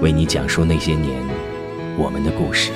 为你讲述那些年我们的故事。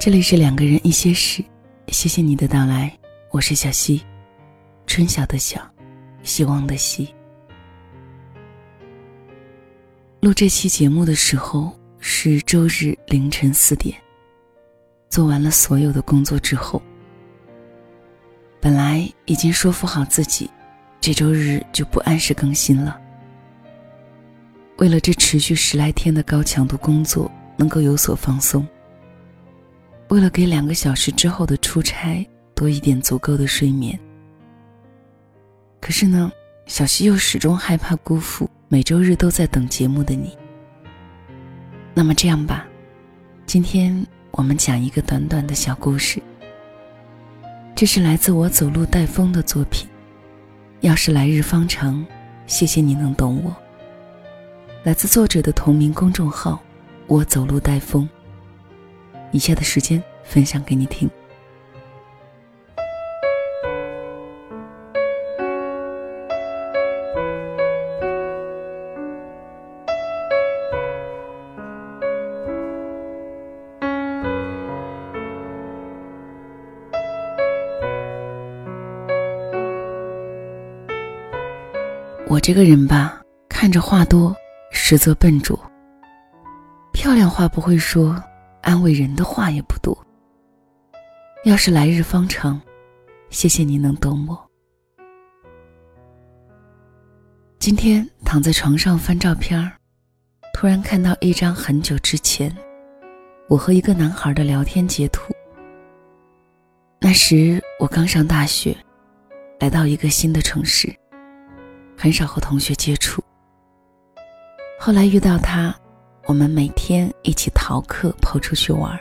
这里是两个人一些事，谢谢你的到来，我是小溪，春晓的晓，希望的希。录这期节目的时候是周日凌晨四点，做完了所有的工作之后，本来已经说服好自己，这周日就不按时更新了。为了这持续十来天的高强度工作能够有所放松。为了给两个小时之后的出差多一点足够的睡眠，可是呢，小溪又始终害怕辜负每周日都在等节目的你。那么这样吧，今天我们讲一个短短的小故事。这是来自我走路带风的作品。要是来日方长，谢谢你能懂我。来自作者的同名公众号，我走路带风。以下的时间分享给你听。我这个人吧，看着话多，实则笨拙。漂亮话不会说。安慰人的话也不多。要是来日方长，谢谢你能懂我。今天躺在床上翻照片突然看到一张很久之前我和一个男孩的聊天截图。那时我刚上大学，来到一个新的城市，很少和同学接触。后来遇到他。我们每天一起逃课跑出去玩。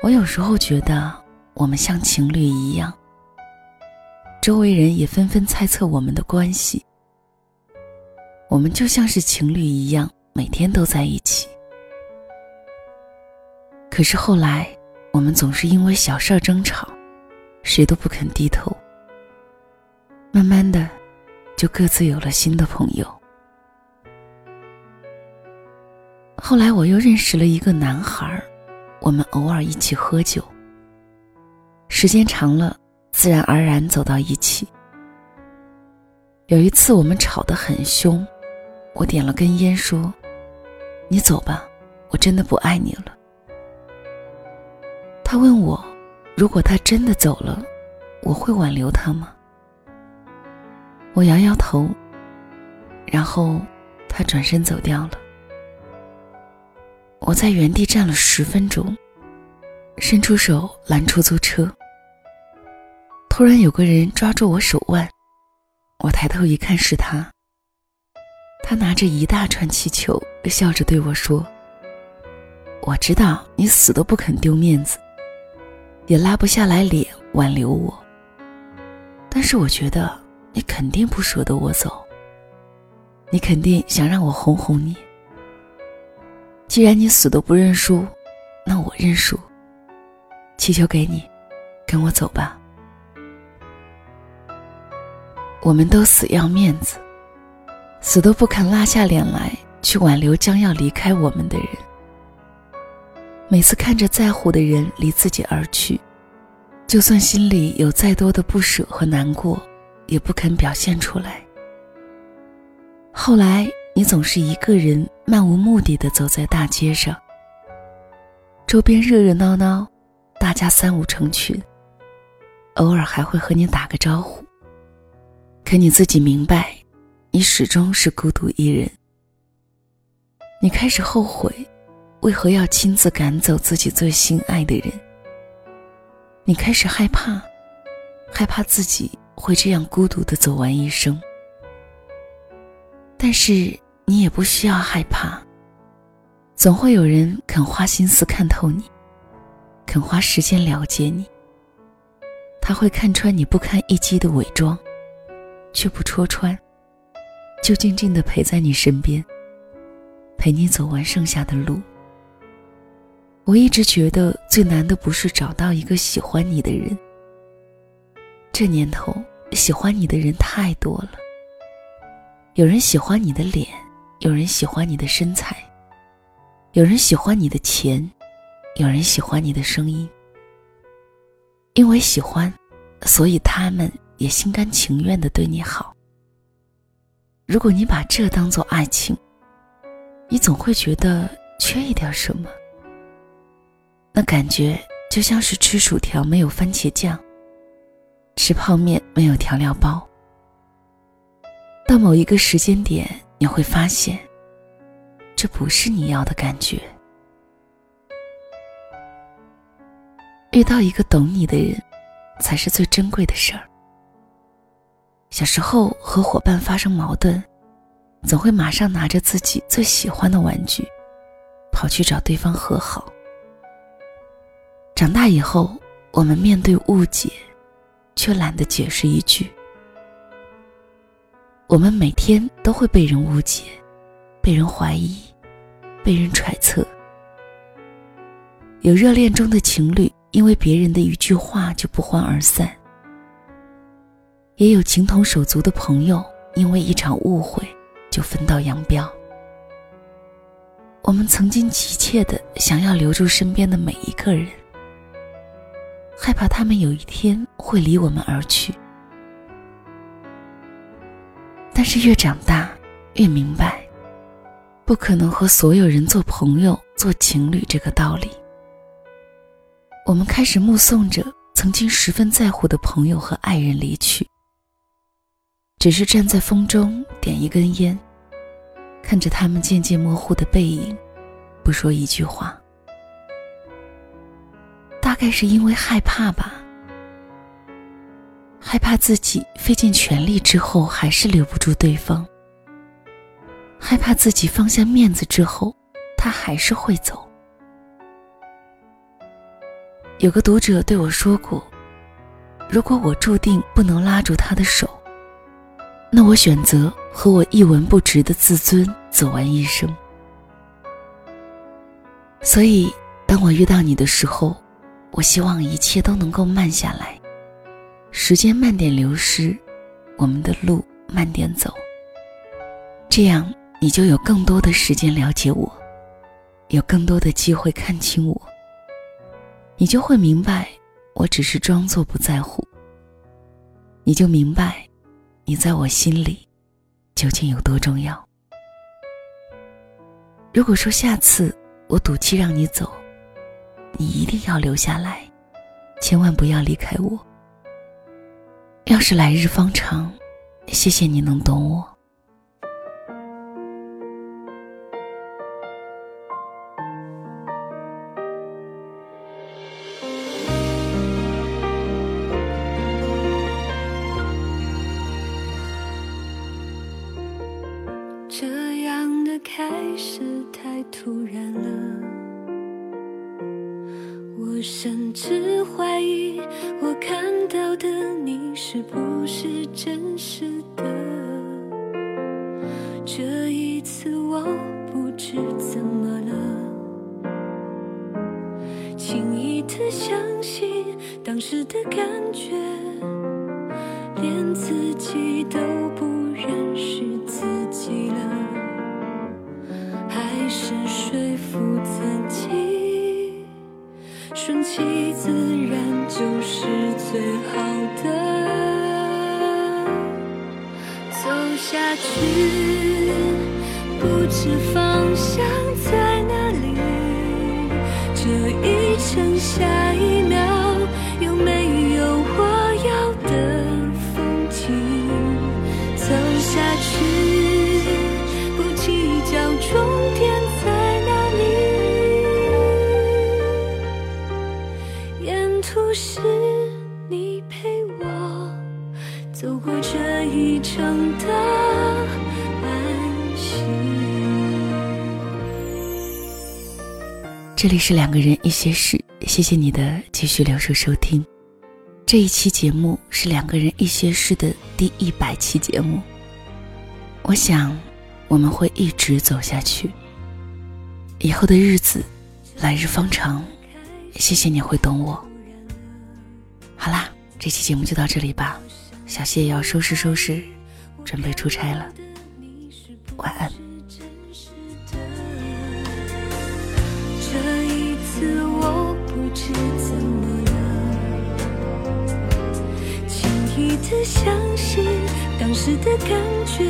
我有时候觉得我们像情侣一样，周围人也纷纷猜测我们的关系。我们就像是情侣一样，每天都在一起。可是后来，我们总是因为小事争吵，谁都不肯低头。慢慢的，就各自有了新的朋友。后来我又认识了一个男孩我们偶尔一起喝酒。时间长了，自然而然走到一起。有一次我们吵得很凶，我点了根烟说：“你走吧，我真的不爱你了。”他问我：“如果他真的走了，我会挽留他吗？”我摇摇头，然后他转身走掉了。我在原地站了十分钟，伸出手拦出租车。突然有个人抓住我手腕，我抬头一看是他。他拿着一大串气球，笑着对我说：“我知道你死都不肯丢面子，也拉不下来脸挽留我，但是我觉得你肯定不舍得我走，你肯定想让我哄哄你。既然你死都不认输，那我认输。气球给你，跟我走吧。我们都死要面子，死都不肯拉下脸来去挽留将要离开我们的人。每次看着在乎的人离自己而去，就算心里有再多的不舍和难过，也不肯表现出来。后来，你总是一个人漫无目的的走在大街上，周边热热闹闹，大家三五成群，偶尔还会和你打个招呼。可你自己明白，你始终是孤独一人。你开始后悔，为何要亲自赶走自己最心爱的人？你开始害怕，害怕自己会这样孤独的走完一生。但是你也不需要害怕，总会有人肯花心思看透你，肯花时间了解你。他会看穿你不堪一击的伪装。却不戳穿，就静静的陪在你身边，陪你走完剩下的路。我一直觉得最难的不是找到一个喜欢你的人。这年头，喜欢你的人太多了。有人喜欢你的脸，有人喜欢你的身材，有人喜欢你的钱，有人喜欢你的声音。因为喜欢，所以他们。也心甘情愿的对你好。如果你把这当做爱情，你总会觉得缺一点什么。那感觉就像是吃薯条没有番茄酱，吃泡面没有调料包。到某一个时间点，你会发现，这不是你要的感觉。遇到一个懂你的人，才是最珍贵的事儿。小时候和伙伴发生矛盾，总会马上拿着自己最喜欢的玩具，跑去找对方和好。长大以后，我们面对误解，却懒得解释一句。我们每天都会被人误解，被人怀疑，被人揣测。有热恋中的情侣，因为别人的一句话就不欢而散。也有情同手足的朋友，因为一场误会就分道扬镳。我们曾经急切的想要留住身边的每一个人，害怕他们有一天会离我们而去。但是越长大，越明白，不可能和所有人做朋友、做情侣这个道理。我们开始目送着曾经十分在乎的朋友和爱人离去。只是站在风中点一根烟，看着他们渐渐模糊的背影，不说一句话。大概是因为害怕吧，害怕自己费尽全力之后还是留不住对方，害怕自己放下面子之后，他还是会走。有个读者对我说过：“如果我注定不能拉住他的手。”那我选择和我一文不值的自尊走完一生。所以，当我遇到你的时候，我希望一切都能够慢下来，时间慢点流失，我们的路慢点走。这样，你就有更多的时间了解我，有更多的机会看清我。你就会明白，我只是装作不在乎。你就明白。你在我心里究竟有多重要？如果说下次我赌气让你走，你一定要留下来，千万不要离开我。要是来日方长，谢谢你能懂我。这样的开始太突然了，甚至怀疑我看到的你是不是真实的？这一次我不知怎么了轻易的相信当时的感觉连自己都这方向在哪里，这一程下一这里是两个人一些事，谢谢你的继续留守收听。这一期节目是两个人一些事的第一百期节目。我想，我们会一直走下去。以后的日子，来日方长。谢谢你会懂我。好啦，这期节目就到这里吧。小谢也要收拾收拾，准备出差了。晚安。次我不知怎么了，轻易的相信当时的感觉，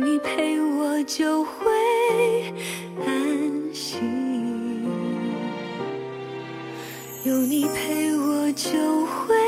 有你陪我，就会安心。有你陪我，就会。